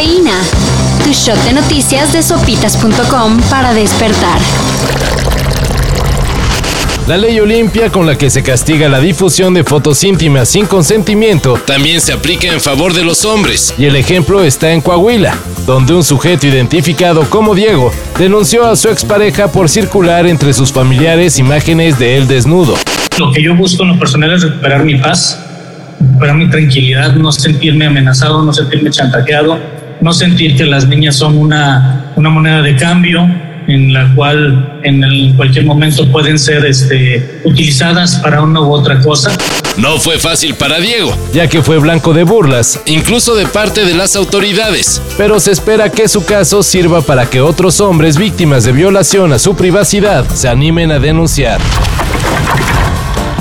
Cafeína. Tu shot de noticias de sopitas.com para despertar. La ley Olimpia con la que se castiga la difusión de fotos íntimas sin consentimiento también se aplica en favor de los hombres. Y el ejemplo está en Coahuila, donde un sujeto identificado como Diego denunció a su expareja por circular entre sus familiares imágenes de él desnudo. Lo que yo busco en lo personal es recuperar mi paz, recuperar mi tranquilidad, no sentirme amenazado, no sentirme chantajeado, no sentir que las niñas son una, una moneda de cambio en la cual en cualquier momento pueden ser este, utilizadas para una u otra cosa. No fue fácil para Diego, ya que fue blanco de burlas, incluso de parte de las autoridades, pero se espera que su caso sirva para que otros hombres víctimas de violación a su privacidad se animen a denunciar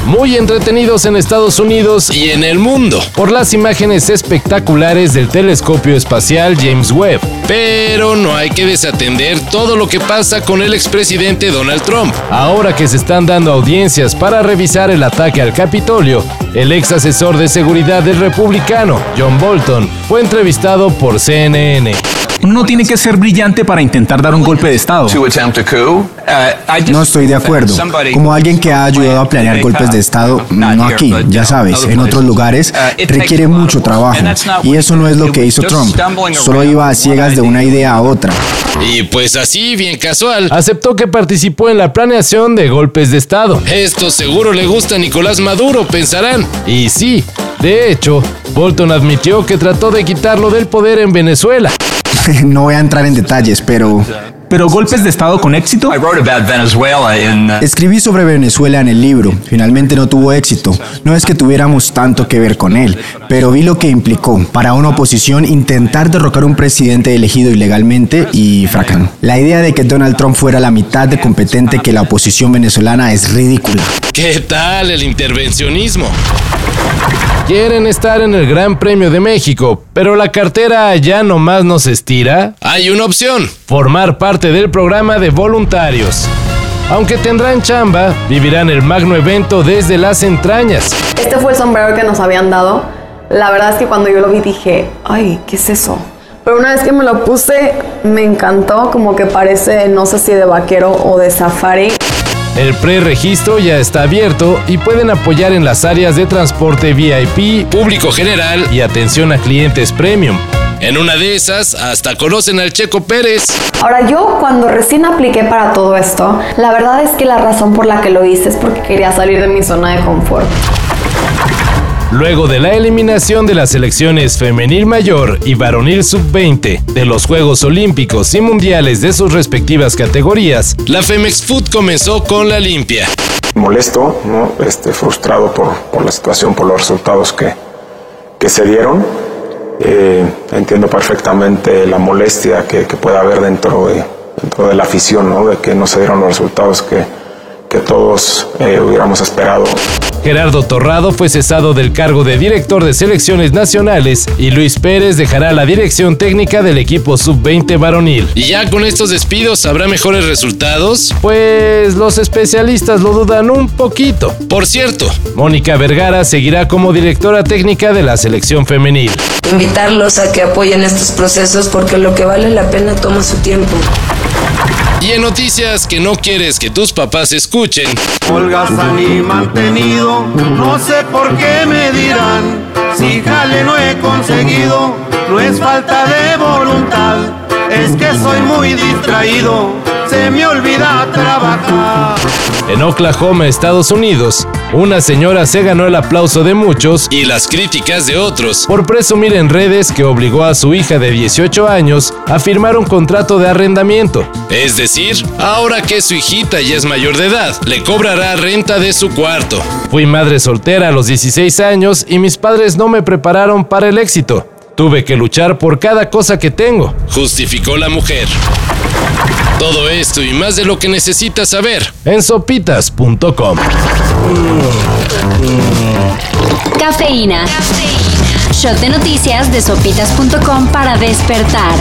muy entretenidos en Estados Unidos y en el mundo por las imágenes espectaculares del telescopio espacial James Webb. Pero no hay que desatender todo lo que pasa con el expresidente Donald Trump. Ahora que se están dando audiencias para revisar el ataque al Capitolio, el ex asesor de seguridad del republicano, John Bolton, fue entrevistado por CNN. Uno no tiene que ser brillante para intentar dar un golpe de Estado. No estoy de acuerdo. Como alguien que ha ayudado a planear golpes de Estado, no aquí, ya sabes, en otros lugares, requiere mucho trabajo. Y eso no es lo que hizo Trump. Solo iba a ciegas de una idea a otra. Y pues así, bien casual, aceptó que participó en la planeación de golpes de Estado. Esto seguro le gusta a Nicolás Maduro, pensarán. Y sí, de hecho, Bolton admitió que trató de quitarlo del poder en Venezuela. no voy a entrar en detalles, pero... ¿Pero golpes de Estado con éxito? Uh, Escribí sobre Venezuela en el libro. Finalmente no tuvo éxito. No es que tuviéramos tanto que ver con él, pero vi lo que implicó para una oposición intentar derrocar un presidente elegido ilegalmente y fracasó. La idea de que Donald Trump fuera la mitad de competente que la oposición venezolana es ridícula. ¿Qué tal el intervencionismo? Quieren estar en el Gran Premio de México, pero la cartera ya nomás nos estira. Hay una opción, formar parte del programa de voluntarios. Aunque tendrán chamba, vivirán el magno evento desde las entrañas. Este fue el sombrero que nos habían dado. La verdad es que cuando yo lo vi dije, ay, ¿qué es eso? Pero una vez que me lo puse, me encantó, como que parece, no sé si de vaquero o de safari. El preregistro ya está abierto y pueden apoyar en las áreas de transporte VIP, público general y atención a clientes premium. En una de esas, hasta conocen al Checo Pérez. Ahora yo cuando recién apliqué para todo esto, la verdad es que la razón por la que lo hice es porque quería salir de mi zona de confort. Luego de la eliminación de las selecciones femenil mayor y varonil sub-20 de los Juegos Olímpicos y Mundiales de sus respectivas categorías, la Femex Food comenzó con la limpia. Molesto, ¿no? este, frustrado por, la situación, por los resultados que, que se dieron. Eh, entiendo perfectamente la molestia que, que pueda haber dentro de, dentro de la afición, ¿no? de que no se dieron los resultados que, que todos eh, hubiéramos esperado. Gerardo Torrado fue cesado del cargo de director de selecciones nacionales y Luis Pérez dejará la dirección técnica del equipo sub-20 varonil. ¿Y ya con estos despidos habrá mejores resultados? Pues los especialistas lo dudan un poquito. Por cierto, Mónica Vergara seguirá como directora técnica de la selección femenil. Invitarlos a que apoyen estos procesos porque lo que vale la pena toma su tiempo. Y en noticias que no quieres que tus papás escuchen. Holgazán y mantenido, no sé por qué me dirán. Si jale no he conseguido, no es falta de voluntad, es que soy muy distraído, se me olvida trabajar. En Oklahoma, Estados Unidos, una señora se ganó el aplauso de muchos y las críticas de otros por presumir en redes que obligó a su hija de 18 años a firmar un contrato de arrendamiento. Es decir, ahora que su hijita ya es mayor de edad, le cobrará renta de su cuarto. Fui madre soltera a los 16 años y mis padres no me prepararon para el éxito. Tuve que luchar por cada cosa que tengo, justificó la mujer. Todo esto y más de lo que necesitas saber en sopitas.com. Cafeína. Shot de noticias de sopitas.com para despertar.